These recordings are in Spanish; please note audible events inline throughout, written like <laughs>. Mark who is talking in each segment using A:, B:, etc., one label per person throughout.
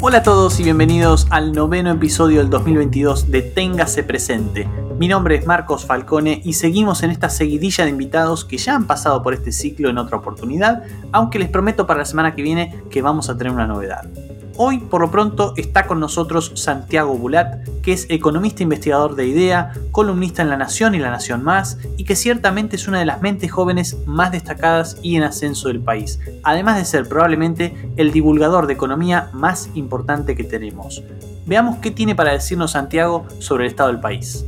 A: Hola a todos y bienvenidos al noveno episodio del 2022 de Téngase Presente. Mi nombre es Marcos Falcone y seguimos en esta seguidilla de invitados que ya han pasado por este ciclo en otra oportunidad, aunque les prometo para la semana que viene que vamos a tener una novedad. Hoy, por lo pronto, está con nosotros Santiago Bulat, que es economista investigador de IDEA, columnista en La Nación y La Nación Más, y que ciertamente es una de las mentes jóvenes más destacadas y en ascenso del país, además de ser probablemente el divulgador de economía más importante que tenemos. Veamos qué tiene para decirnos Santiago sobre el estado del país.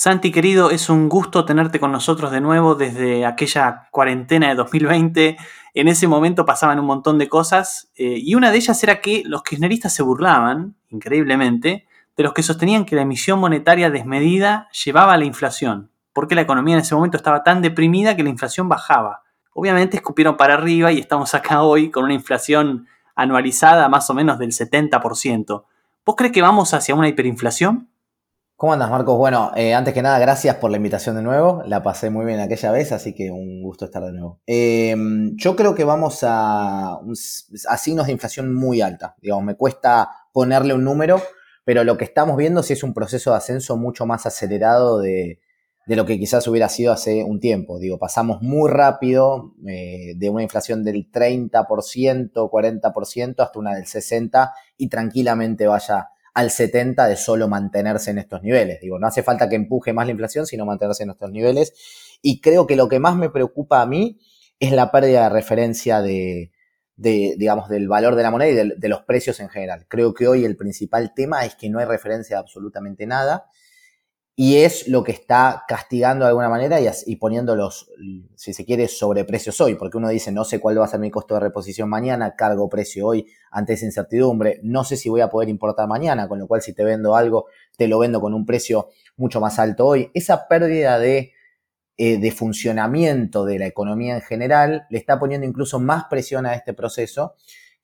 A: Santi querido, es un gusto tenerte con nosotros de nuevo desde aquella cuarentena de 2020 en ese momento pasaban un montón de cosas eh, y una de ellas era que los kirchneristas se burlaban, increíblemente, de los que sostenían que la emisión monetaria desmedida llevaba a la inflación, porque la economía en ese momento estaba tan deprimida que la inflación bajaba. Obviamente escupieron para arriba y estamos acá hoy con una inflación anualizada más o menos del 70%. ¿Vos crees que vamos hacia una hiperinflación?
B: ¿Cómo andas, Marcos? Bueno, eh, antes que nada, gracias por la invitación de nuevo. La pasé muy bien aquella vez, así que un gusto estar de nuevo. Em, yo creo que vamos a, signos de inflación muy alta. Digamos, me cuesta ponerle un número, pero lo que estamos viendo sí es un proceso de ascenso mucho más acelerado de, lo que quizás hubiera sido hace un tiempo. Digo, pasamos muy rápido eh, de una inflación del 30%, 40% hasta una del 60% y tranquilamente vaya al 70 de solo mantenerse en estos niveles. Digo, no hace falta que empuje más la inflación, sino mantenerse en estos niveles. Y creo que lo que más me preocupa a mí es la pérdida de referencia de, digamos, del valor de la moneda y de, de, los precios en general. Creo que hoy el principal tema es que no hay referencia de absolutamente nada y es lo que está castigando de alguna manera y, poniendo los, si se quiere, sobreprecios hoy, porque uno dice, no sé cuál va a ser mi costo de reposición mañana, cargo precio hoy ante esa incertidumbre, no sé si voy a poder importar mañana, con lo cual si te vendo algo, te lo vendo con un precio mucho más alto hoy. Esa pérdida de, eh, de funcionamiento de la economía en general le está poniendo incluso más presión a este proceso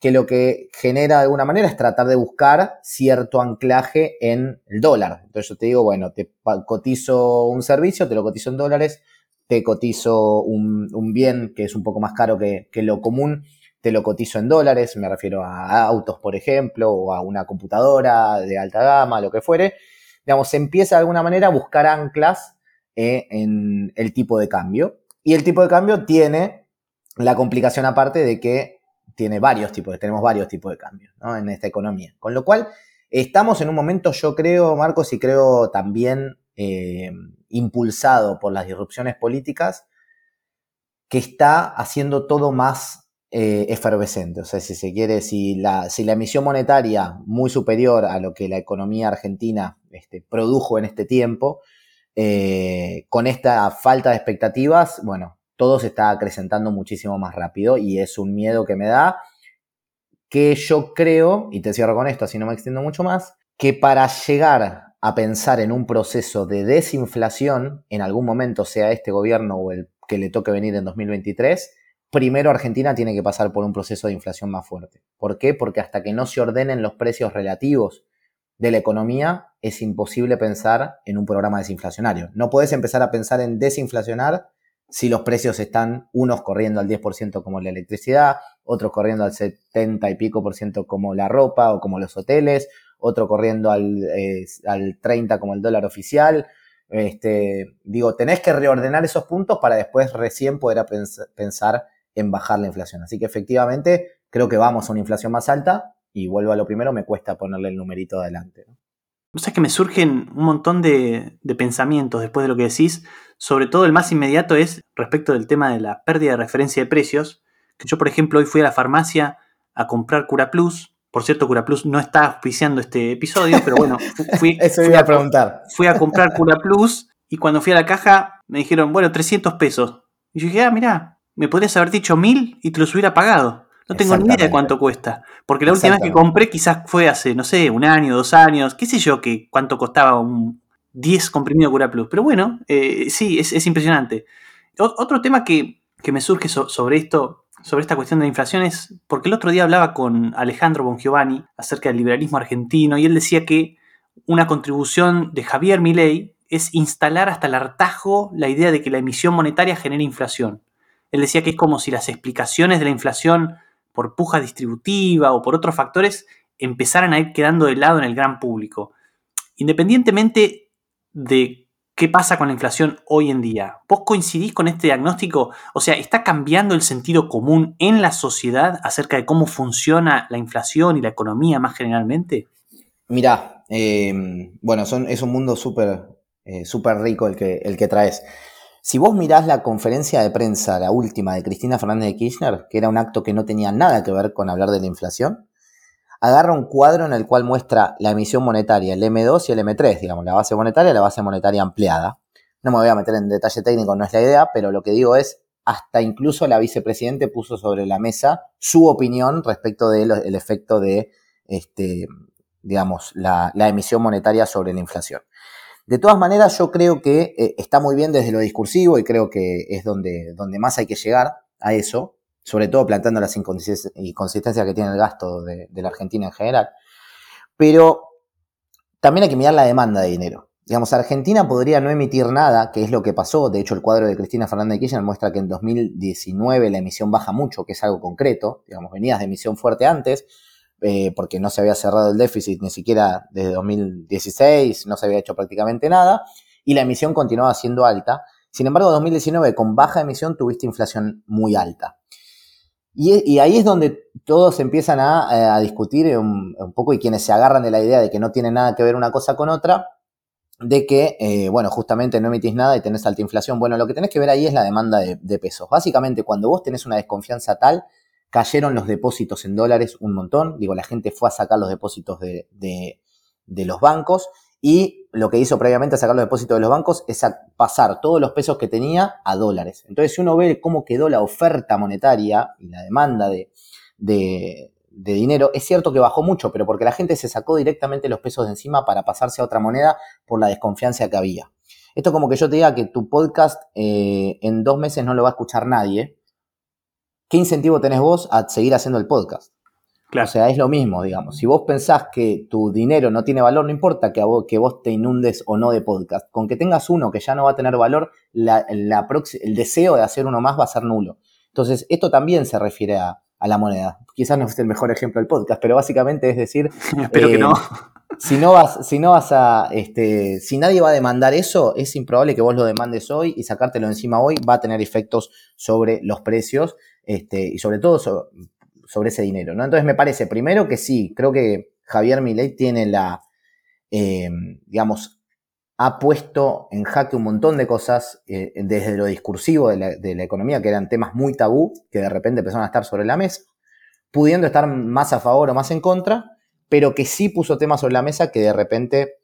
B: que lo que genera de alguna manera es tratar de buscar cierto anclaje en el dólar. Entonces yo te digo, bueno, te cotizo un servicio, te lo cotizo en dólares, te cotizo un, bien que es un poco más caro que, lo común, te lo cotizo en dólares, me refiero a autos, por ejemplo, o a una computadora de alta gama, lo que fuere. Digamos, se empieza de alguna manera a buscar anclas eh, en el tipo de cambio. Y el tipo de cambio tiene la complicación aparte de que tiene varios tipos, tenemos varios tipos de cambios en esta economía. Con lo cual, estamos en un momento, yo creo, Marcos, y creo también eh, impulsado por las disrupciones políticas, que está haciendo todo más eh, efervescente. O sea, si se quiere, si la, si la emisión monetaria muy superior a lo que la economía argentina este, produjo en este tiempo, eh, con esta falta de expectativas, bueno, todo se está acrecentando muchísimo más rápido y es un miedo que me da que yo creo, y te cierro con esto así no me extiendo mucho más, que para llegar a pensar en un proceso de desinflación, en algún momento sea este gobierno o el que le toque venir en 2023, primero Argentina tiene que pasar por un proceso de inflación más fuerte. ¿Por qué? Porque hasta que no se ordenen los precios relativos de la economía, es imposible pensar en un programa desinflacionario. No puedes empezar a pensar en desinflacionar si los precios están unos corriendo al 10% como la electricidad, otros corriendo al 70 y pico por ciento como la ropa o como los hoteles, otro corriendo al, al 30 como el dólar oficial. Este, digo, tenés que reordenar esos puntos para después recién poder pensar en bajar la inflación. Así que efectivamente creo que vamos a una inflación más alta y vuelvo a lo primero, me cuesta ponerle el numerito adelante.
A: O sea que me surgen un montón de, pensamientos después de lo que decís. Sobre todo el más inmediato es respecto del tema de la pérdida de referencia de precios. Que yo, por ejemplo, hoy fui a la farmacia a comprar Cura Plus. Por cierto, Cura Plus no está auspiciando este episodio, pero bueno, <laughs> fui,
B: Eso iba a preguntar.
A: Fui a comprar Cura Plus y cuando fui a la caja me dijeron, bueno, 300 pesos. Y yo dije, ah, mira, me podrías haber dicho mil y te los hubiera pagado. No tengo ni idea de cuánto cuesta. Porque la última vez que compré quizás fue hace, no sé, un año, dos años, qué sé yo, que cuánto costaba un 10 comprimido Cura Plus. Pero bueno, eh, sí, es, impresionante. otro tema que, me surge sobre esto, sobre esta cuestión de la inflación es porque el otro día hablaba con Alejandro Bongiovanni acerca del liberalismo argentino y él decía que una contribución de Javier Milei es instalar hasta el hartajo la idea de que la emisión monetaria genera inflación. Él decía que es como si las explicaciones de la inflación por puja distributiva o por otros factores empezaran a ir quedando de lado en el gran público. Independientemente de qué pasa con la inflación hoy en día, ¿vos coincidís con este diagnóstico? O sea, ¿está cambiando el sentido común en la sociedad acerca de cómo funciona la inflación y la economía más generalmente?
B: Mirá, eh, bueno, es un mundo súper eh, rico el que, el que traes. Si vos mirás la conferencia de prensa, la última de Cristina Fernández de Kirchner, que era un acto que no tenía nada que ver con hablar de la inflación, agarra un cuadro en el cual muestra la emisión monetaria, el M2 y el M3, digamos, la base monetaria y la base monetaria ampliada. No me voy a meter en detalle técnico, no es la idea, pero lo que digo es, hasta incluso la vicepresidente puso sobre la mesa su opinión respecto del efecto de, este, digamos, la emisión monetaria sobre la inflación. De todas maneras, yo creo que eh, está muy bien desde lo discursivo y creo que es donde, donde más hay que llegar a eso, sobre todo planteando las inconsistencias que tiene el gasto de, la Argentina en general. Pero también hay que mirar la demanda de dinero. Digamos, Argentina podría no emitir nada, que es lo que pasó. De hecho, el cuadro de Cristina Fernández de Kirchner muestra que en 2019 la emisión baja mucho, que es algo concreto. Digamos, venías de emisión fuerte antes, eh, porque no se había cerrado el déficit ni siquiera desde 2016, no se había hecho prácticamente nada, y la emisión continuaba siendo alta. Sin embargo, en 2019, con baja emisión, tuviste inflación muy alta. Y, ahí es donde todos empiezan a, eh, discutir un, poco y quienes se agarran de la idea de que no tiene nada que ver una cosa con otra, de que, eh, bueno, justamente no emitís nada y tenés alta inflación. Bueno, lo que tenés que ver ahí es la demanda de, de pesos. Básicamente, cuando vos tenés una desconfianza tal cayeron los depósitos en dólares un montón, digo, la gente fue a sacar los depósitos de, los bancos y lo que hizo previamente a sacar los depósitos de los bancos es pasar todos los pesos que tenía a dólares. Entonces, si uno ve cómo quedó la oferta monetaria y la demanda de, de, dinero, es cierto que bajó mucho, pero porque la gente se sacó directamente los pesos de encima para pasarse a otra moneda por la desconfianza que había. Esto como que yo te diga que tu podcast eh, en dos meses no lo va a escuchar nadie, ¿qué incentivo tenés vos a seguir haciendo el podcast? O sea, es lo mismo, digamos. Si vos pensás que tu dinero no tiene valor, no importa que, vos, que vos te inundes o no de podcast. Con que tengas uno que ya no va a tener valor, el deseo de hacer uno más va a ser nulo. Entonces, esto también se refiere a, la moneda. Quizás no es el mejor ejemplo del podcast, pero básicamente es decir... <laughs>
A: Espero que no.
B: Si no vas, si no vas a, este, si nadie va a demandar eso, es improbable que vos lo demandes hoy y sacártelo encima hoy va a tener efectos sobre los precios este, y sobre todo sobre, ese dinero. ¿no? Entonces me parece, primero que sí, creo que Javier Milei tiene la, eh, digamos, ha puesto en jaque un montón de cosas eh, desde lo discursivo de la, economía, que eran temas muy tabú, que de repente empezaron a estar sobre la mesa, pudiendo estar más a favor o más en contra, pero que sí puso temas sobre la mesa que de repente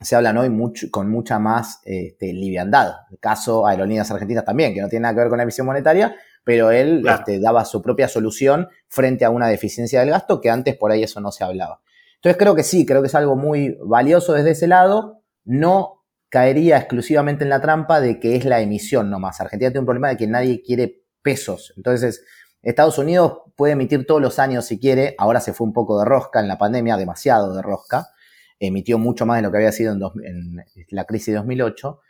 B: se hablan hoy mucho, con mucha más este, liviandad. El caso Aerolíneas Argentinas también, que no tiene nada que ver con la emisión monetaria, pero él este, daba su propia solución frente a una deficiencia del gasto que antes por ahí eso no se hablaba. Entonces creo que sí, creo que es algo muy valioso desde ese lado. No caería exclusivamente en la trampa de que es la emisión nomás. Argentina tiene un problema de que nadie quiere pesos. Entonces, Estados Unidos puede emitir todos los años si quiere. Ahora se fue un poco de rosca en la pandemia, demasiado de rosca. Emitió mucho más de lo que había sido en, la crisis de 2008.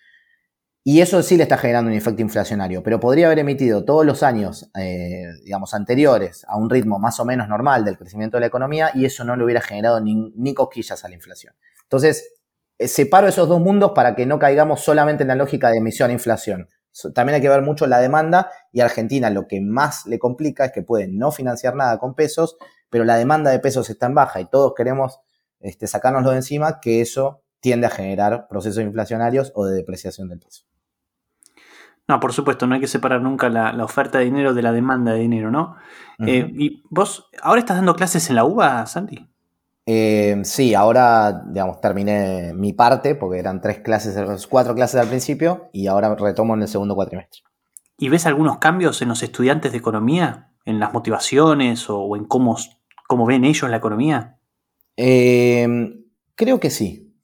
B: Y eso sí le está generando un efecto inflacionario, pero podría haber emitido todos los años, eh, digamos, anteriores a un ritmo más o menos normal del crecimiento de la economía y eso no le hubiera generado ni, cosquillas a la inflación. Entonces, eh, separo esos dos mundos para que no caigamos solamente en la lógica de emisión e inflación. También hay que ver mucho la demanda y a Argentina lo que más le complica es que puede no financiar nada con pesos, pero la demanda de pesos está en baja y todos queremos este, sacárnoslo de encima, que eso tiende a generar procesos inflacionarios o de depreciación del peso.
A: No, por supuesto, no hay que separar nunca la, oferta de dinero de la demanda de dinero, ¿no? Eh, ¿Y vos ahora estás dando clases en la UBA, Santi?
B: Eh, sí, ahora, digamos, terminé mi parte, porque eran tres clases, cuatro clases al principio, y ahora retomo en el segundo cuatrimestre.
A: ¿Y ves algunos cambios en los estudiantes de economía? ¿En las motivaciones o, en cómo, cómo, ven ellos la economía?
B: Eh, creo que sí.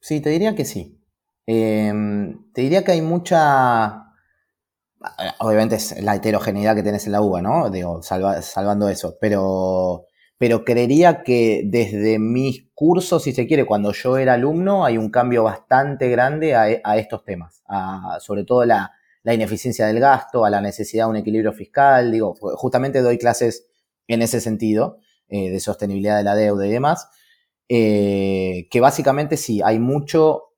B: Sí, te diría que sí. te diría que hay mucha obviamente es la heterogeneidad que tenés en la uva, ¿no? Digo, salvando eso, pero, pero creería que desde mis cursos, si se quiere, cuando yo era alumno, hay un cambio bastante grande a, estos temas, sobre todo la, ineficiencia del gasto, a la necesidad de un equilibrio fiscal, digo, justamente doy clases en ese sentido, eh, de sostenibilidad de la deuda y demás, eh, que básicamente sí, hay mucho,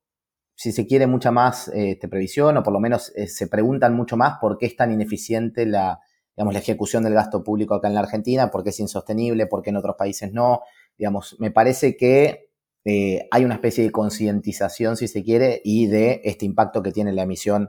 B: si se quiere, mucha más este, previsión, o por lo menos eh, se preguntan mucho más por qué es tan ineficiente la, digamos, la ejecución del gasto público acá en la Argentina, por qué es insostenible, por qué en otros países no. Digamos, me parece que eh, hay una especie de concientización, si se quiere, y de este impacto que tiene la emisión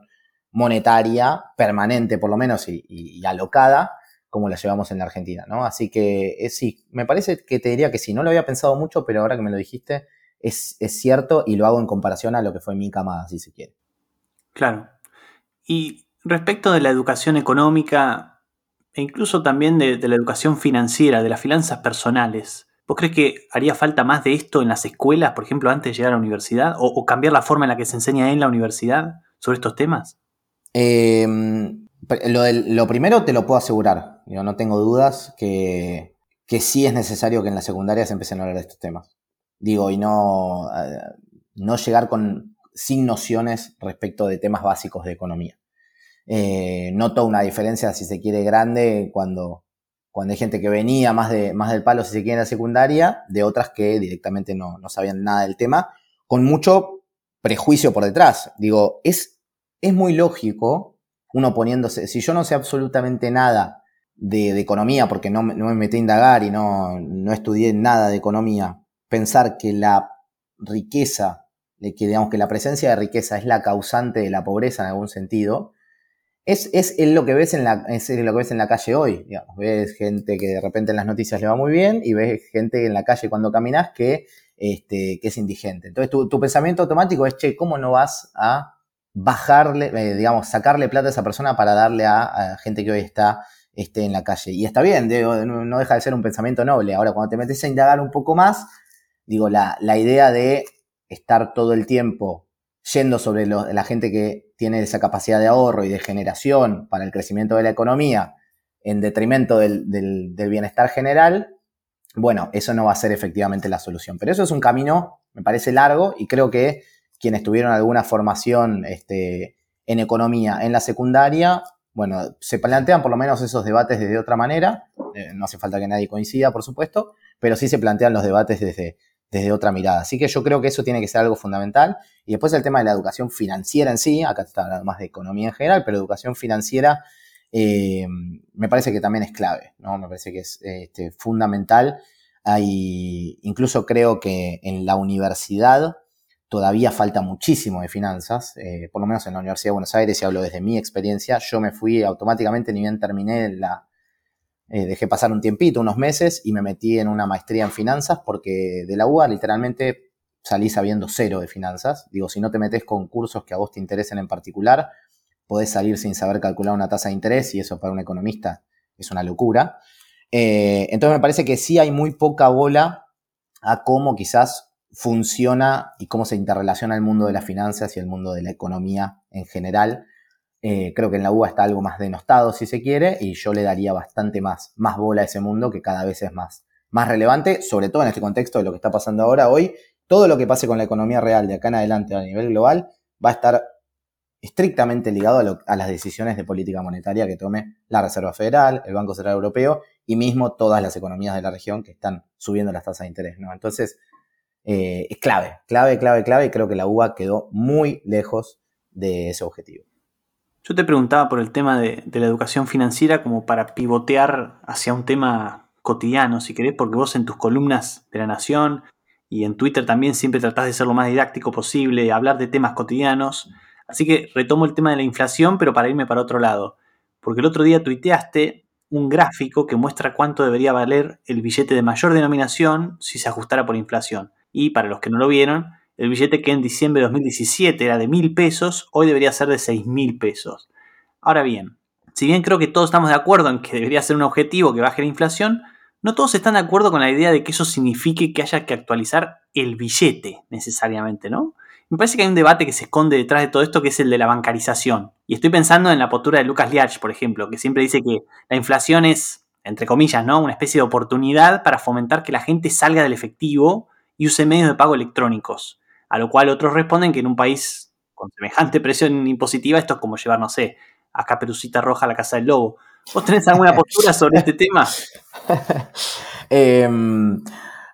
B: monetaria permanente, por lo menos, y, alocada, como la llevamos en la Argentina, ¿no? Así que eh, sí, me parece que te diría que sí, no lo había pensado mucho, pero ahora que me lo dijiste, es, es cierto y lo hago en comparación a lo que fue mi camada, si se quiere.
A: Claro. Y respecto de la educación económica, e incluso también de, la educación financiera, de las finanzas personales. ¿Vos crees que haría falta más de esto en las escuelas, por ejemplo, antes de llegar a la universidad? ¿O, cambiar la forma en la que se enseña en la universidad sobre estos temas?
B: Em, lo, primero te lo puedo asegurar. Yo no tengo dudas que, que sí es necesario que en la secundaria se empiecen a hablar de estos temas. Digo, y no, eh, no llegar con, sin nociones respecto de temas básicos de economía. Eh, noto una diferencia, si se quiere, grande cuando, cuando hay gente que venía más, de, más del palo, si se quiere, en la secundaria, de otras que directamente no, no sabían nada del tema, con mucho prejuicio por detrás. Digo, es, es muy lógico uno poniéndose, si yo no sé absolutamente nada de, economía, porque no, no, me metí a indagar y no, no estudié nada de economía, pensar que la riqueza, que digamos que la presencia de riqueza es la causante de la pobreza en algún sentido, es, es, lo que ves en la, es lo que ves en la calle hoy. Ves gente que de repente en las noticias le va muy bien y ves gente en la calle cuando caminas que, este, que es indigente. Entonces tu, tu, pensamiento automático es, che, ¿cómo no vas a bajarle, eh, digamos, sacarle plata a esa persona para darle a, gente que hoy está este, en la calle? Y está bien, no deja de ser un pensamiento noble. Ahora, cuando te metes a indagar un poco más, digo, la, la idea de estar todo el tiempo yendo sobre la gente que tiene esa capacidad de ahorro y de generación para el crecimiento de la economía en detrimento del, bienestar general, bueno, eso no va a ser efectivamente la solución. Pero eso es un camino, me parece largo, y creo que quienes tuvieron alguna formación este, en economía en la secundaria, bueno, se plantean por lo menos esos debates desde otra manera. Eh, no hace falta que nadie coincida, por supuesto, pero sí se plantean los debates desde, desde otra mirada. Así que yo creo que eso tiene que ser algo fundamental. Y después el tema de la educación financiera en sí, acá está hablando más de economía en general, pero educación financiera eh, me parece que también es clave, ¿no? Me parece que es este, fundamental. Incluso creo que en la universidad todavía falta muchísimo de finanzas, eh, por lo menos en la Universidad de Buenos Aires, y hablo desde mi experiencia, yo me fui automáticamente, ni bien terminé la, eh, dejé pasar un tiempito, unos meses, y me metí en una maestría en finanzas porque de la UA literalmente salí sabiendo cero de finanzas. Digo, si no te metes con cursos que a vos te interesen en particular, podés salir sin saber calcular una tasa de interés y eso para un economista es una locura. Eh, entonces me parece que sí hay muy poca bola a cómo quizás funciona y cómo se interrelaciona el mundo de las finanzas y el mundo de la economía en general. Eh, creo que en la UBA está algo más denostado, si se quiere, y yo le daría bastante más, más bola a ese mundo que cada vez es más, más relevante, sobre todo en este contexto de lo que está pasando ahora hoy. Todo lo que pase con la economía real de acá en adelante a nivel global va a estar estrictamente ligado a, las decisiones de política monetaria que tome la Reserva Federal, el Banco Central Europeo y mismo todas las economías de la región que están subiendo las tasas de interés. ¿no? Entonces, eh, es clave, clave, clave, clave, y creo que la UBA quedó muy lejos de ese objetivo.
A: Yo te preguntaba por el tema de, la educación financiera como para pivotear hacia un tema cotidiano, si querés, porque vos en tus columnas de La Nación y en Twitter también siempre tratás de ser lo más didáctico posible, hablar de temas cotidianos. Así que retomo el tema de la inflación, pero para irme para otro lado. Porque el otro día tuiteaste un gráfico que muestra cuánto debería valer el billete de mayor denominación si se ajustara por inflación. Y para los que no lo vieron, el billete que en diciembre de 2017 era de mil pesos, hoy debería ser de seis mil pesos. Ahora bien, si bien creo que todos estamos de acuerdo en que debería ser un objetivo que baje la inflación, no todos están de acuerdo con la idea de que eso signifique que haya que actualizar el billete necesariamente, ¿no? Me parece que hay un debate que se esconde detrás de todo esto que es el de la bancarización. Y estoy pensando en la postura de Lucas Liach, por ejemplo, que siempre dice que la inflación es entre comillas, ¿no? Una especie de oportunidad para fomentar que la gente salga del efectivo y use medios de pago electrónicos. A lo cual otros responden que en un país con semejante presión impositiva esto es como llevar, no sé, a Caperucita Roja a la Casa del Lobo. ¿Vos tenés alguna <laughs> postura sobre este tema? <laughs>
B: Em,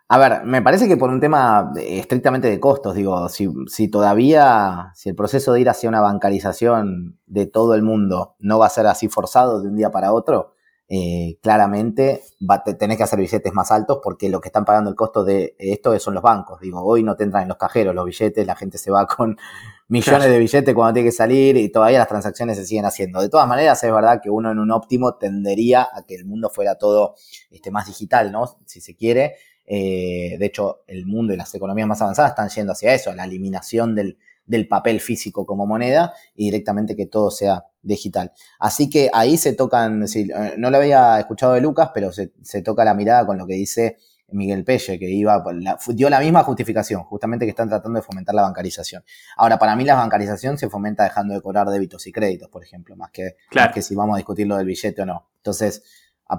B: a ver, me parece que por un tema estrictamente de costos, digo, si, todavía, si el proceso de ir hacia una bancarización de todo el mundo no va a ser así forzado de un día para otro, eh, claramente va, tenés que hacer billetes más altos porque lo que están pagando el costo de esto son los bancos. Digo, hoy no tendrán en los cajeros los billetes, la gente se va con <laughs> millones de billetes cuando tiene que salir y todavía las transacciones se siguen haciendo. De todas maneras, es verdad que uno en un óptimo tendería a que el mundo fuera todo este, más digital, ¿no? Si se quiere. Eh, de hecho, el mundo y las economías más avanzadas están yendo hacia eso, a la eliminación del, del papel físico como moneda y directamente que todo sea digital. Así que ahí se tocan, eh, no lo había escuchado de Lucas, pero se, toca la mirada con lo que dice Miguel Pelle, que iba, dio la misma justificación, justamente que están tratando de fomentar la bancarización. Ahora, para mí la bancarización se fomenta dejando de cobrar débitos y créditos, por ejemplo, más que, más que si vamos a discutir lo del billete o no. Entonces,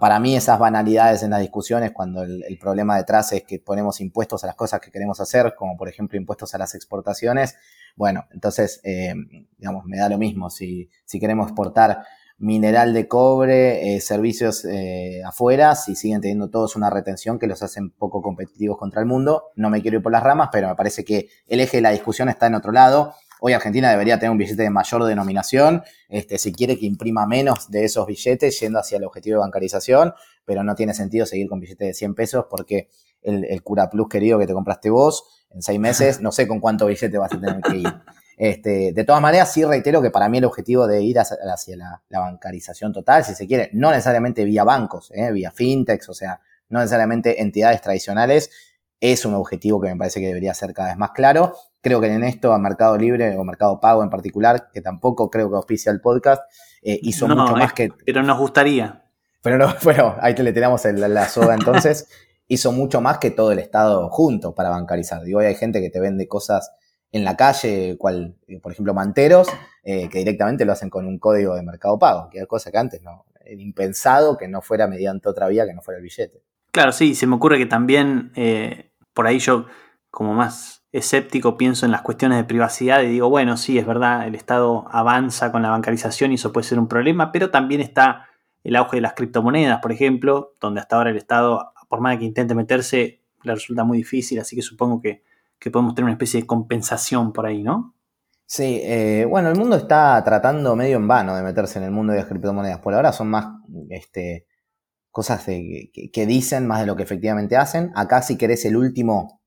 B: para mí esas banalidades en las discusiones, cuando el, problema detrás es que ponemos impuestos a las cosas que queremos hacer, como por ejemplo impuestos a las exportaciones, bueno, entonces, eh, digamos, me da lo mismo. Si, si queremos exportar mineral de cobre, eh, servicios eh, afuera, si siguen teniendo todos una retención que los hacen poco competitivos contra el mundo, no me quiero ir por las ramas, pero me parece que el eje de la discusión está en otro lado Hoy Argentina debería tener un billete de mayor denominación, este, si quiere que imprima menos de esos billetes yendo hacia el objetivo de bancarización, pero no tiene sentido seguir con billetes de 100 pesos porque el, Cura Plus querido que te compraste vos, en seis meses, no sé con cuánto billete vas a tener que ir. Este, de todas maneras, sí reitero que para mí el objetivo de ir hacia, la, bancarización total, si se quiere, no necesariamente vía bancos, ¿eh? vía fintechs, o sea, no necesariamente entidades tradicionales, es un objetivo que me parece que debería ser cada vez más claro. Creo que en esto, a Mercado Libre o Mercado Pago en particular, que tampoco creo que auspicia el podcast, eh, hizo mucho más que.
A: Pero nos gustaría.
B: Pero no, <laughs> bueno, ahí te le tiramos la soga entonces. <laughs> hizo mucho más que todo el Estado junto para bancarizar. Digo, hay gente que te vende cosas en la calle, cual, por ejemplo, manteros, eh, que directamente lo hacen con un código de mercado pago, que es cosa que antes no, era impensado que no fuera mediante otra vía que no fuera el billete.
A: Claro, sí, se me ocurre que también eh, por ahí yo, como más escéptico, pienso en las cuestiones de privacidad y digo, bueno, sí, es verdad, el Estado avanza con la bancarización y eso puede ser un problema, pero también está el auge de las criptomonedas, por ejemplo, donde hasta ahora el Estado, por más que intente meterse, le resulta muy difícil, así que supongo que, podemos tener una especie de compensación por ahí, ¿no?
B: Sí, eh, bueno, el mundo está tratando medio en vano de meterse en el mundo de las criptomonedas. Por ahora son más este, cosas que, dicen más de lo que efectivamente hacen. Acá si querés el último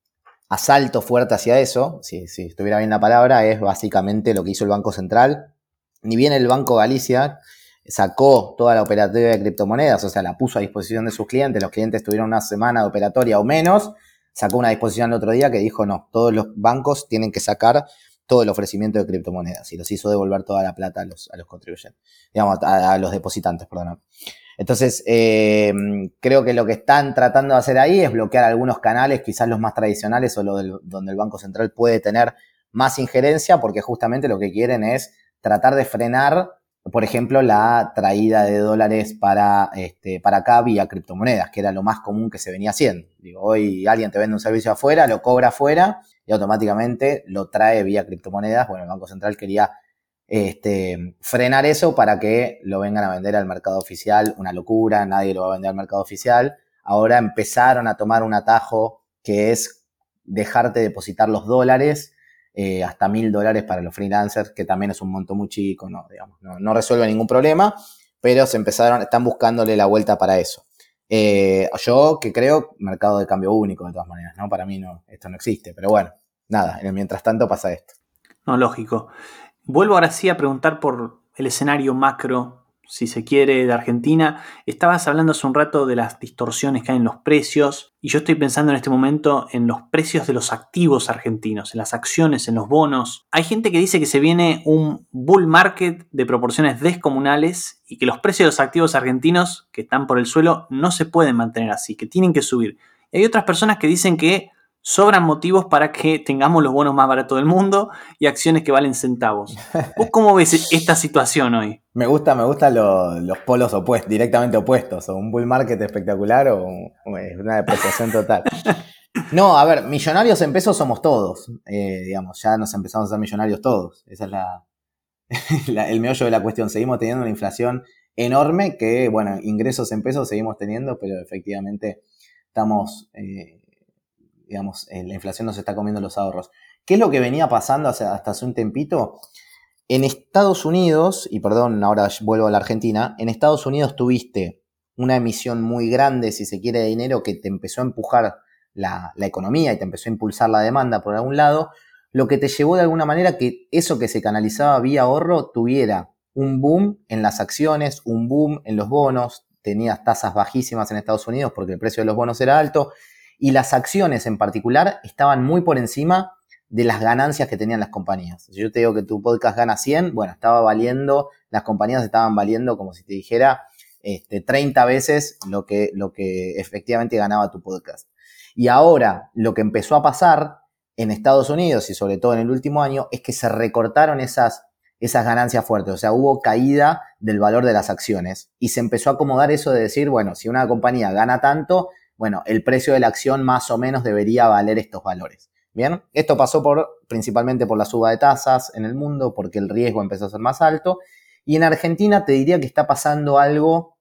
B: asalto fuerte hacia eso, si, si estuviera bien la palabra, es básicamente lo que hizo el Banco Central. Ni bien el Banco Galicia sacó toda la operatoria de criptomonedas, o sea, la puso a disposición de sus clientes, los clientes tuvieron una semana de operatoria o menos, sacó una disposición el otro día que dijo, no, todos los bancos tienen que sacar todo el ofrecimiento de criptomonedas y los hizo devolver toda la plata a los, a los contribuyentes, digamos, a, a los depositantes, perdón. Entonces, eh, creo que lo que están tratando de hacer ahí es bloquear algunos canales, quizás los más tradicionales o lo donde el Banco Central puede tener más injerencia, porque justamente lo que quieren es tratar de frenar, por ejemplo, la traída de dólares para, este, para acá vía criptomonedas, que era lo más común que se venía haciendo. Digo, hoy alguien te vende un servicio afuera, lo cobra afuera y automáticamente lo trae vía criptomonedas. Bueno, el Banco Central quería este, frenar eso para que lo vengan a vender al mercado oficial, una locura, nadie lo va a vender al mercado oficial. Ahora empezaron a tomar un atajo que es dejarte depositar los dólares, eh, hasta mil dólares para los freelancers, que también es un monto muy chico, no, digamos, no, resuelve ningún problema, pero se empezaron, están buscándole la vuelta para eso. Eh, yo que creo mercado de cambio único de todas maneras, ¿no? Para mí no, esto no existe, pero bueno, nada, mientras tanto pasa esto.
A: No, lógico. Vuelvo ahora sí a preguntar por el escenario macro, si se quiere, de Argentina. Estabas hablando hace un rato de las distorsiones que hay en los precios y yo estoy pensando en este momento en los precios de los activos argentinos, en las acciones, en los bonos. Hay gente que dice que se viene un bull market de proporciones descomunales y que los precios de los activos argentinos que están por el suelo no se pueden mantener así, que tienen que subir. Y hay otras personas que dicen que sobran motivos para que tengamos los bonos más baratos del mundo y acciones que valen centavos. ¿Vos cómo ves esta situación hoy?
B: Me gusta, me gustan los polos opuestos, directamente opuestos, o un bull market espectacular o una depreciación total. <laughs> No, a ver, millonarios en pesos somos todos, eh, digamos, ya nos empezamos a ser millonarios todos. Esa es <laughs> la, el meollo de la cuestión. Seguimos teniendo una inflación enorme que, bueno, ingresos en pesos seguimos teniendo, pero efectivamente estamos eh, digamos, eh, la inflación nos está comiendo los ahorros. ¿Qué es lo que venía pasando hasta hace un tempito? En Estados Unidos, y perdón, ahora vuelvo a la Argentina, en Estados Unidos tuviste una emisión muy grande, si se quiere, de dinero que te empezó a empujar la, economía y te empezó a impulsar la demanda por algún lado, lo que te llevó de alguna manera que eso que se canalizaba vía ahorro tuviera un boom en las acciones, un boom en los bonos, tenías tasas bajísimas en Estados Unidos porque el precio de los bonos era alto y las acciones en particular estaban muy por encima de las ganancias que tenían las compañías. Si yo te digo que tu podcast gana 100, bueno, estaba valiendo, las compañías estaban valiendo como si te dijera este, 30 veces lo que, lo que efectivamente ganaba tu podcast. Y ahora lo que empezó a pasar en Estados Unidos y sobre todo en el último año es que se recortaron esas, esas ganancias fuertes, o sea, hubo caída del valor de las acciones y se empezó a acomodar eso de decir, bueno, si una compañía gana tanto, bueno, el precio de la acción más o menos debería valer estos valores. Bien, esto pasó por, principalmente por la suba de tasas en el mundo, porque el riesgo empezó a ser más alto. Y en Argentina te diría que está pasando algo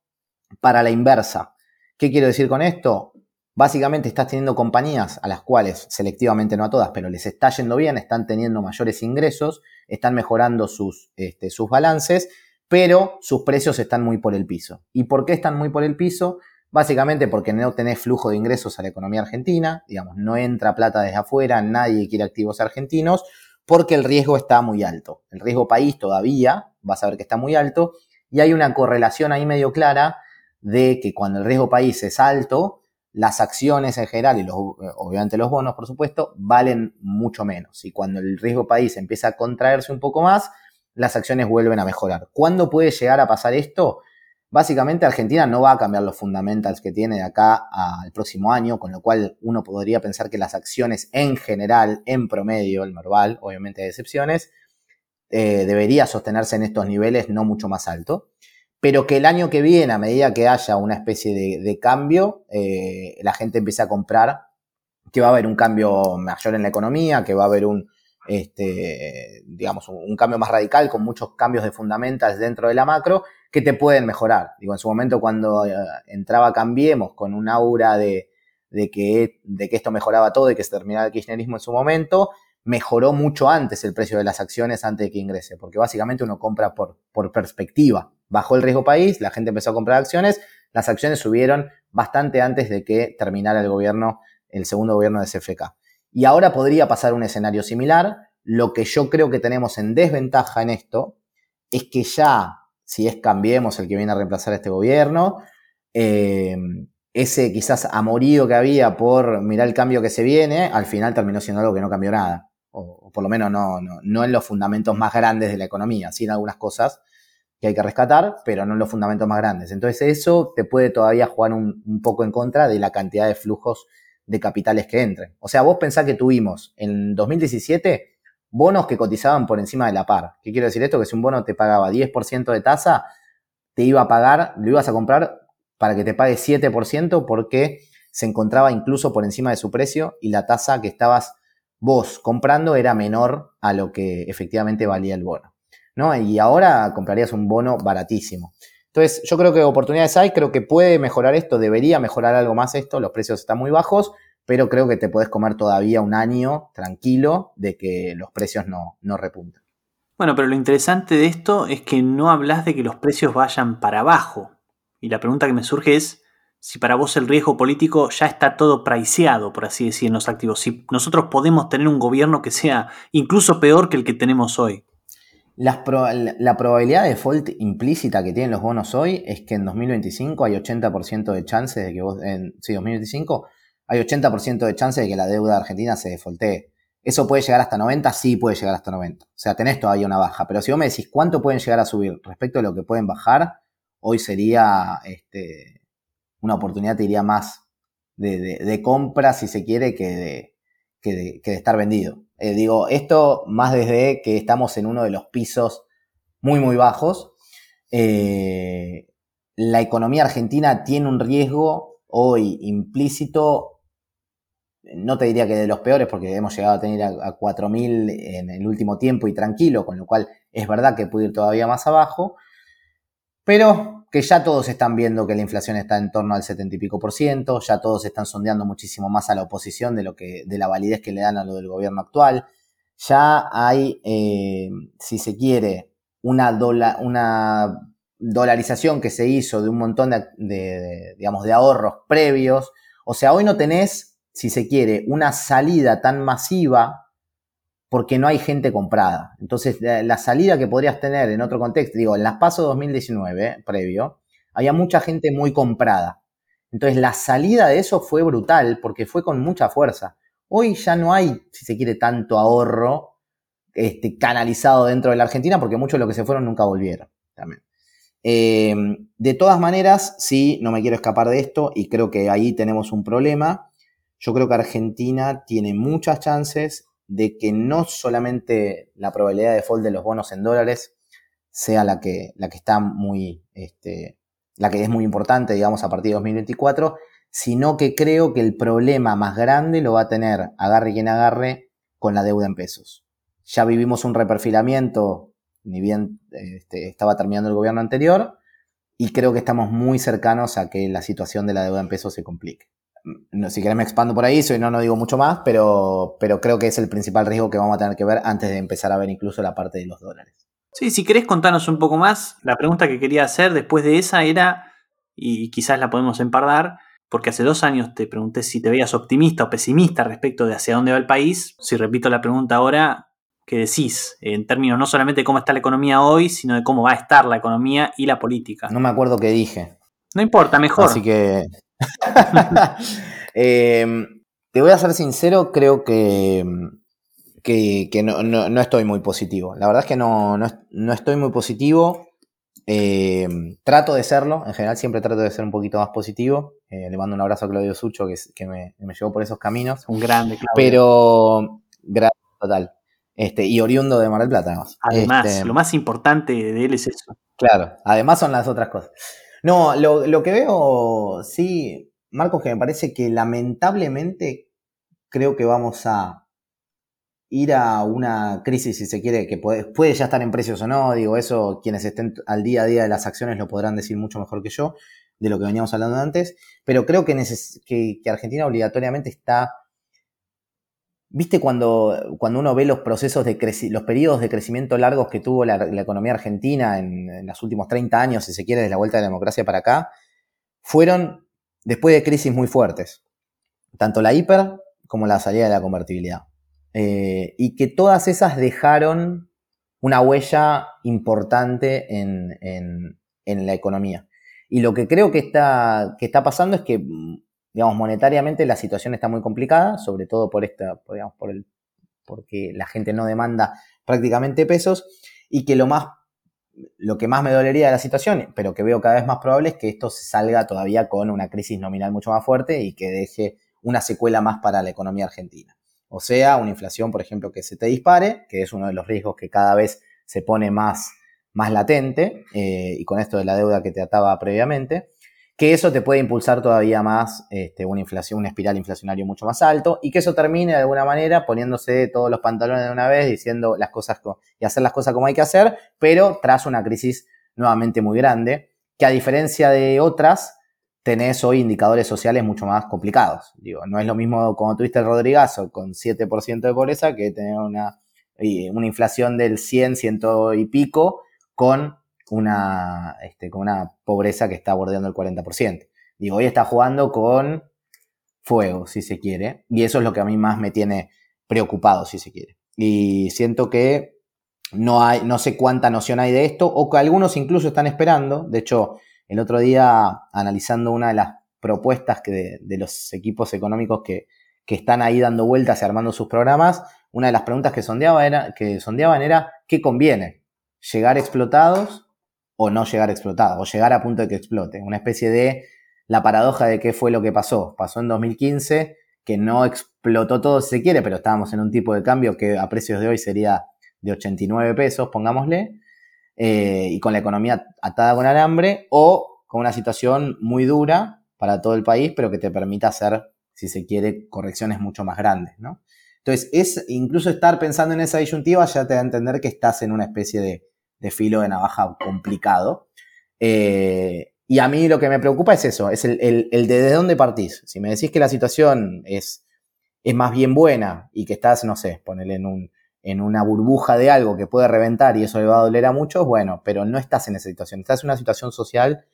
B: para la inversa. ¿Qué quiero decir con esto? Básicamente estás teniendo compañías a las cuales, selectivamente no a todas, pero les está yendo bien, están teniendo mayores ingresos, están mejorando sus, este, sus balances, pero sus precios están muy por el piso. ¿Y por qué están muy por el piso? Básicamente porque no tenés flujo de ingresos a la economía argentina, digamos, no entra plata desde afuera, nadie quiere activos argentinos, porque el riesgo está muy alto. El riesgo país todavía, vas a ver que está muy alto, y hay una correlación ahí medio clara de que cuando el riesgo país es alto, las acciones en general y los, obviamente los bonos, por supuesto, valen mucho menos. Y cuando el riesgo país empieza a contraerse un poco más, las acciones vuelven a mejorar. ¿Cuándo puede llegar a pasar esto? Básicamente Argentina no va a cambiar los fundamentals que tiene de acá al próximo año, con lo cual uno podría pensar que las acciones en general, en promedio, el normal, obviamente hay excepciones, eh, debería sostenerse en estos niveles no mucho más alto, pero que el año que viene, a medida que haya una especie de, cambio, eh, la gente empiece a comprar, que va a haber un cambio mayor en la economía, que va a haber un, este, digamos, un, cambio más radical con muchos cambios de fundamentals dentro de la macro que te pueden mejorar. Digo, en su momento cuando eh, entraba Cambiemos con un aura de, que, de que esto mejoraba todo y que se terminaba el kirchnerismo en su momento, mejoró mucho antes el precio de las acciones antes de que ingrese, porque básicamente uno compra por, por perspectiva. Bajó el riesgo país, la gente empezó a comprar acciones, las acciones subieron bastante antes de que terminara el gobierno, el segundo gobierno de CFK. Y ahora podría pasar un escenario similar. Lo que yo creo que tenemos en desventaja en esto es que ya, si es Cambiemos el que viene a reemplazar a este gobierno, eh, ese quizás amorío que había por mirar el cambio que se viene, al final terminó siendo algo que no cambió nada. O, por lo menos no, no, en los fundamentos más grandes de la economía, sí en algunas cosas que hay que rescatar, pero no en los fundamentos más grandes. Entonces eso te puede todavía jugar un, un poco en contra de la cantidad de flujos de capitales que entren. O sea, vos pensás que tuvimos en 2017 bonos que cotizaban por encima de la par. ¿Qué quiero decir esto? Que si un bono te pagaba 10% de tasa, te iba a pagar, lo ibas a comprar para que te pague 7% porque se encontraba incluso por encima de su precio y la tasa que estabas vos comprando era menor a lo que efectivamente valía el bono. ¿no? Y ahora comprarías un bono baratísimo. Entonces, yo creo que oportunidades hay, creo que puede mejorar esto, debería mejorar algo más esto, los precios están muy bajos, pero creo que te puedes comer todavía un año tranquilo de que los precios no, no repunten.
A: Bueno, pero lo interesante de esto es que no hablas de que los precios vayan para abajo. Y la pregunta que me surge es si para vos el riesgo político ya está todo priceado, por así decir, en los activos. Si nosotros podemos tener un gobierno que sea incluso peor que el que tenemos hoy
B: la probabilidad de default implícita que tienen los bonos hoy es que en 2025 hay 80% de chances de que vos, en, sí, 2025 hay 80% de chances de que la deuda argentina se defaultee. ¿Eso puede llegar hasta 90? Sí, puede llegar hasta 90. O sea, tenés todavía una baja. Pero si vos me decís cuánto pueden llegar a subir respecto a lo que pueden bajar, hoy sería este, una oportunidad, te diría, más de, de compra, si se quiere, que de, que estar vendido. Eh, digo, esto más desde que estamos en uno de los pisos muy, muy bajos. Eh, la economía argentina tiene un riesgo hoy implícito, no te diría que de los peores, porque hemos llegado a tener a, a 4.000 en el último tiempo y tranquilo, con lo cual es verdad que puede ir todavía más abajo, pero que ya todos están viendo que la inflación está en torno al 70 y pico por ciento, ya todos están sondeando muchísimo más a la oposición de lo que, de la validez que le dan a lo del gobierno actual. Ya hay, eh, si se quiere, una, una dolarización que se hizo de un montón de, de ahorros previos. O sea, hoy no tenés, si se quiere, una salida tan masiva porque no hay gente comprada. Entonces, la, salida que podrías tener en otro contexto, digo, en las PASO 2019, previo, había mucha gente muy comprada. Entonces, la salida de eso fue brutal porque fue con mucha fuerza. Hoy ya no hay, si se quiere, tanto ahorro este, canalizado dentro de la Argentina porque muchos de los que se fueron nunca volvieron. También. Eh, de todas maneras, sí, no me quiero escapar de esto y creo que ahí tenemos un problema. Yo creo que Argentina tiene muchas chances de que no solamente la probabilidad de default de los bonos en dólares sea la que, la que está muy, este, la que es muy importante, digamos, a partir de 2024, sino que creo que el problema más grande lo va a tener, agarre quien agarre, con la deuda en pesos. Ya vivimos un reperfilamiento, ni bien este, estaba terminando el gobierno anterior, y creo que estamos muy cercanos a que la situación de la deuda en pesos se complique no, si querés me expando por ahí, si no, no digo mucho más, pero, pero creo que es el principal riesgo que vamos a tener que ver antes de empezar a ver incluso la parte de los dólares.
A: Sí, si querés contarnos un poco más, la pregunta que quería hacer después de esa era, y quizás la podemos empardar, porque hace dos años te pregunté si te veías optimista o pesimista respecto de hacia dónde va el país. Si repito la pregunta ahora, ¿qué decís? En términos no solamente de cómo está la economía hoy, sino de cómo va a estar la economía y la política.
B: No me acuerdo qué dije.
A: No importa, mejor.
B: Así que <laughs> Em, te voy a ser sincero, creo que, que, no, estoy muy positivo. La verdad es que no, estoy muy positivo. Em, trato de serlo, en general siempre trato de ser un poquito más positivo. Eh, le mando un abrazo a Claudio Sucho que, me, llevó por esos caminos.
A: Un grande, Claudio.
B: Pero, gracias, total. Este, y oriundo de Mar del Plata.
A: Además, este, lo más importante de él es eso.
B: Claro, además son las otras cosas. No, lo, lo que veo, sí, Marcos, que me parece que lamentablemente creo que vamos a ir a una crisis, si se quiere, que puede, ya estar en precios o no, digo, eso quienes estén al día a día de las acciones lo podrán decir mucho mejor que yo, de lo que veníamos hablando antes, pero creo que, que, Argentina obligatoriamente está... ¿Viste cuando, cuando uno ve los procesos de los periodos de crecimiento largos que tuvo la, economía argentina en, en, los últimos 30 años, si se quiere, desde la vuelta de la democracia para acá? Fueron después de crisis muy fuertes, tanto la hiper como la salida de la convertibilidad. Eh, y que todas esas dejaron una huella importante en, la economía. Y lo que creo que está, que está pasando es que, digamos, monetariamente la situación está muy complicada, sobre todo por esta, digamos, por el, porque la gente no demanda prácticamente pesos, y que lo más lo que más me dolería de la situación, pero que veo cada vez más probable, es que esto salga todavía con una crisis nominal mucho más fuerte y que deje una secuela más para la economía argentina. O sea, una inflación, por ejemplo, que se te dispare, que es uno de los riesgos que cada vez se pone más, más latente, eh, y con esto de la deuda que te ataba previamente, que eso te puede impulsar todavía más este, una inflación, una espiral inflacionario mucho más alto y que eso termine de alguna manera poniéndose todos los pantalones de una vez, diciendo las cosas y hacer las cosas como hay que hacer, pero tras una crisis nuevamente muy grande, que a diferencia de otras, tenés hoy indicadores sociales mucho más complicados. Digo, no es lo mismo como tuviste el Rodrigazo con 7% de pobreza que tener una, una inflación del 100, ciento y pico con una, este, con una pobreza que está bordeando el 40%. Digo, hoy está jugando con fuego, si se quiere, y eso es lo que a mí más me tiene preocupado, si se quiere. Y siento que no, hay, no sé cuánta noción hay de esto, o que algunos incluso están esperando. De hecho, el otro día, analizando una de las propuestas que de, los equipos económicos que, que, están ahí dando vueltas y armando sus programas, una de las preguntas que sondeaba era, que sondeaban era ¿qué conviene? ¿Llegar explotados o no llegar a explotar, o llegar a punto de que explote. Una especie de la paradoja de qué fue lo que pasó. Pasó en 2015 que no explotó todo si se quiere, pero estábamos en un tipo de cambio que a precios de hoy sería de 89 pesos, pongámosle, eh, y con la economía atada con alambre, o con una situación muy dura para todo el país, pero que te permita hacer, si se quiere, correcciones mucho más grandes, ¿no? Entonces, es, incluso estar pensando en esa disyuntiva ya te da a entender que estás en una especie de, filo de navaja complicado. Eh, y a mí lo que me preocupa es eso, es el, el, de de dónde partís. Si me decís que la situación es, es más bien buena y que estás, no sé, ponele en, un, en una burbuja de algo que puede reventar y eso le va a doler a muchos, bueno, pero no estás en esa situación. Estás en una situación social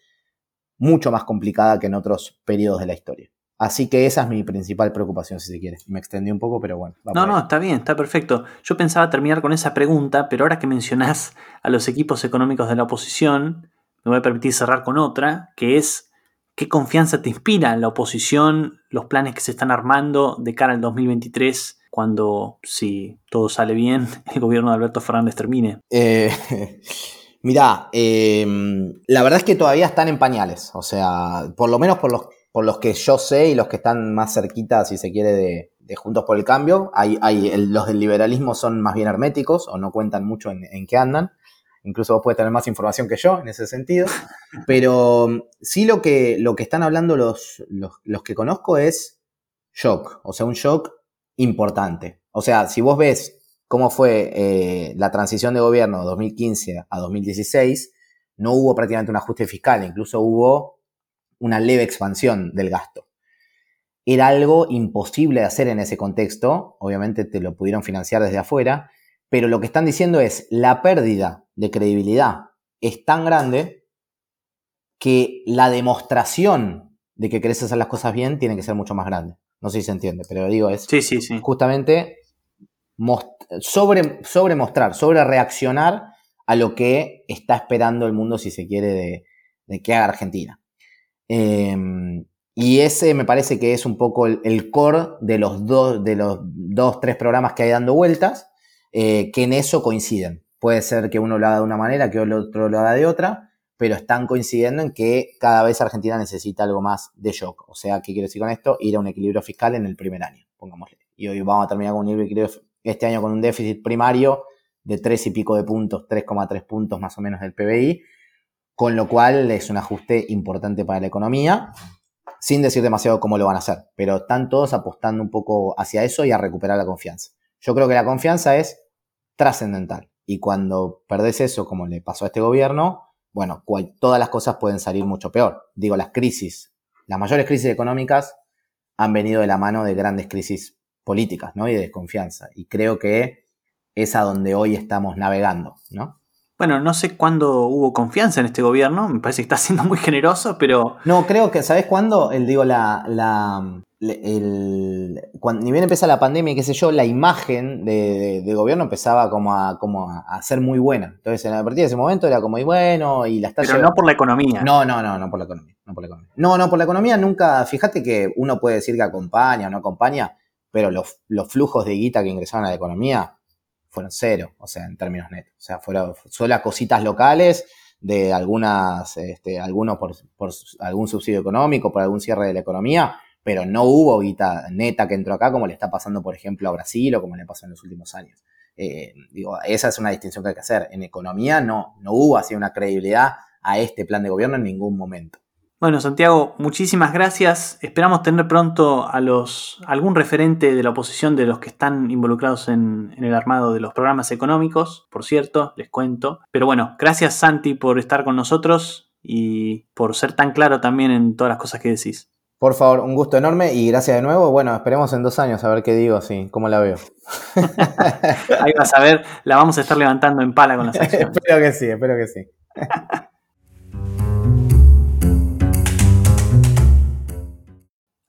B: mucho más complicada que en otros periodos de la historia. Así que esa es mi principal preocupación, si se quiere. Me extendí un poco, pero bueno.
A: No, no, está bien, está perfecto. Yo pensaba terminar con esa pregunta, pero ahora que mencionás a los equipos económicos de la oposición, me voy a permitir cerrar con otra, que es qué confianza te inspira la oposición, los planes que se están armando de cara al 2023, cuando, si todo sale bien, <laughs> el gobierno de Alberto Fernández termine.
B: Eh, <laughs> mirá, em, la verdad es que todavía están en pañales, o sea, por lo menos por los por los que yo sé y los que están más cerquitas, si se quiere, de, Juntos por el Cambio. Hay, hay los del liberalismo son más bien herméticos o no cuentan mucho en, qué andan. Incluso vos puedes tener más información que yo en ese sentido. <laughs> Pero sí lo que, lo que están hablando los, los, que conozco es shock, o sea, un shock importante. O sea, si vos ves cómo fue eh, la transición de gobierno de 2015 a 2016, no hubo prácticamente un ajuste fiscal, incluso hubo una leve expansión del gasto. Era algo imposible de hacer en ese contexto, obviamente te lo pudieron financiar desde afuera, pero lo que están diciendo es la pérdida de credibilidad es tan grande que la demostración de que querés hacer las cosas bien tiene que ser mucho más grande. No sé si se entiende, pero digo, es
A: sí, sí, sí.
B: justamente sobre, sobre mostrar, sobre reaccionar a lo que está esperando el mundo, si se quiere, de, de que haga Argentina. Em, y ese me parece que es un poco el, core de los, dos, de los dos, tres programas que hay dando vueltas, eh, que en eso coinciden. Puede ser que uno lo haga de una manera, que el otro lo haga de otra, pero están coincidiendo en que cada vez Argentina necesita algo más de shock. O sea, ¿qué quiero decir con esto? Ir a un equilibrio fiscal en el primer año, pongámosle. Y hoy vamos a terminar con un equilibrio este año con un déficit primario de tres y pico de puntos, 3,3 puntos más o menos del PBI, con lo cual es un ajuste importante para la economía, sin decir demasiado cómo lo van a hacer, pero están todos apostando un poco hacia eso y a recuperar la confianza. Yo creo que la confianza es trascendental y cuando perdés eso, como le pasó a este gobierno, bueno, todas las cosas pueden salir mucho peor. Digo, las crisis, las mayores crisis económicas han venido de la mano de grandes crisis políticas, ¿no? Y de desconfianza. Y creo que es a donde hoy estamos navegando, ¿no?
A: Bueno, no sé cuándo hubo confianza en este gobierno, me parece que está siendo muy generoso, pero...
B: No, creo que, ¿sabes cuándo? El, digo, la, la, el, cuando, ni bien empieza la pandemia qué sé yo, la imagen de, gobierno empezaba como a, como a ser muy buena. Entonces, a partir de ese momento era como, y bueno, y la está
A: Pero no por la economía.
B: No, no, no, no por la economía. No, por la economía. no, no, por la economía nunca, fíjate que uno puede decir que acompaña o no acompaña, pero los, los flujos de guita que ingresaron a la economía fueron cero, o sea, en términos netos. O sea, fueron solo cositas locales de algunas, este, algunos por, algún subsidio económico, por algún cierre de la economía, pero no hubo guita neta que entró acá como le está pasando, por ejemplo, a Brasil o como le pasó en los últimos años. Eh, digo, esa es una distinción que hay que hacer. En economía no, no hubo así una credibilidad a este plan de gobierno en ningún momento.
A: Bueno, Santiago, muchísimas gracias. Esperamos tener pronto a los algún referente de la oposición de los que están involucrados en, el armado de los programas económicos, por cierto, les cuento. Pero bueno, gracias Santi por estar con nosotros y por ser tan claro también en todas las cosas que decís.
B: Por favor, un gusto enorme y gracias de nuevo. Bueno, esperemos en dos años a ver qué digo, sí, cómo la veo. <laughs>
A: Ahí vas a ver, la vamos a estar levantando en pala con las <laughs> acciones.
B: espero que sí, espero que sí. <laughs>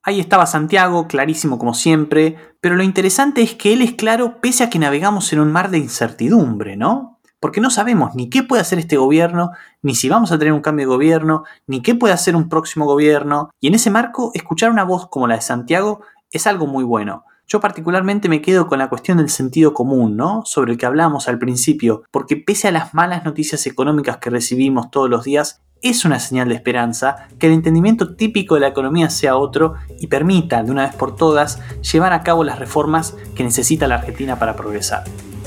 A: Ahí estaba Santiago, clarísimo como siempre, pero lo interesante es que él es claro pese a que navegamos en un mar de incertidumbre, ¿no? Porque no sabemos ni qué puede hacer este gobierno, ni si vamos a tener un cambio de gobierno, ni qué puede hacer un próximo gobierno, y en ese marco escuchar una voz como la de Santiago es algo muy bueno. Yo particularmente me quedo con la cuestión del sentido común, ¿no? Sobre el que hablamos al principio, porque pese a las malas noticias económicas que recibimos todos los días, es una señal de esperanza que el entendimiento típico de la economía sea otro y permita, de una vez por todas, llevar a cabo las reformas que necesita la Argentina para progresar.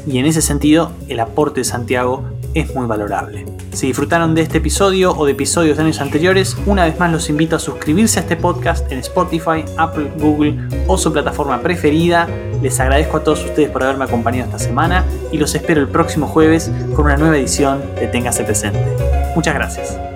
A: Y en ese sentido, el aporte de Santiago es muy valorable. Si disfrutaron de este episodio o de episodios de años anteriores, una vez más los invito a suscribirse a este podcast en Spotify, Apple, Google o su plataforma preferida. Les agradezco a todos ustedes por haberme acompañado esta semana y los espero el próximo jueves con una nueva edición de Téngase Presente. Muchas gracias.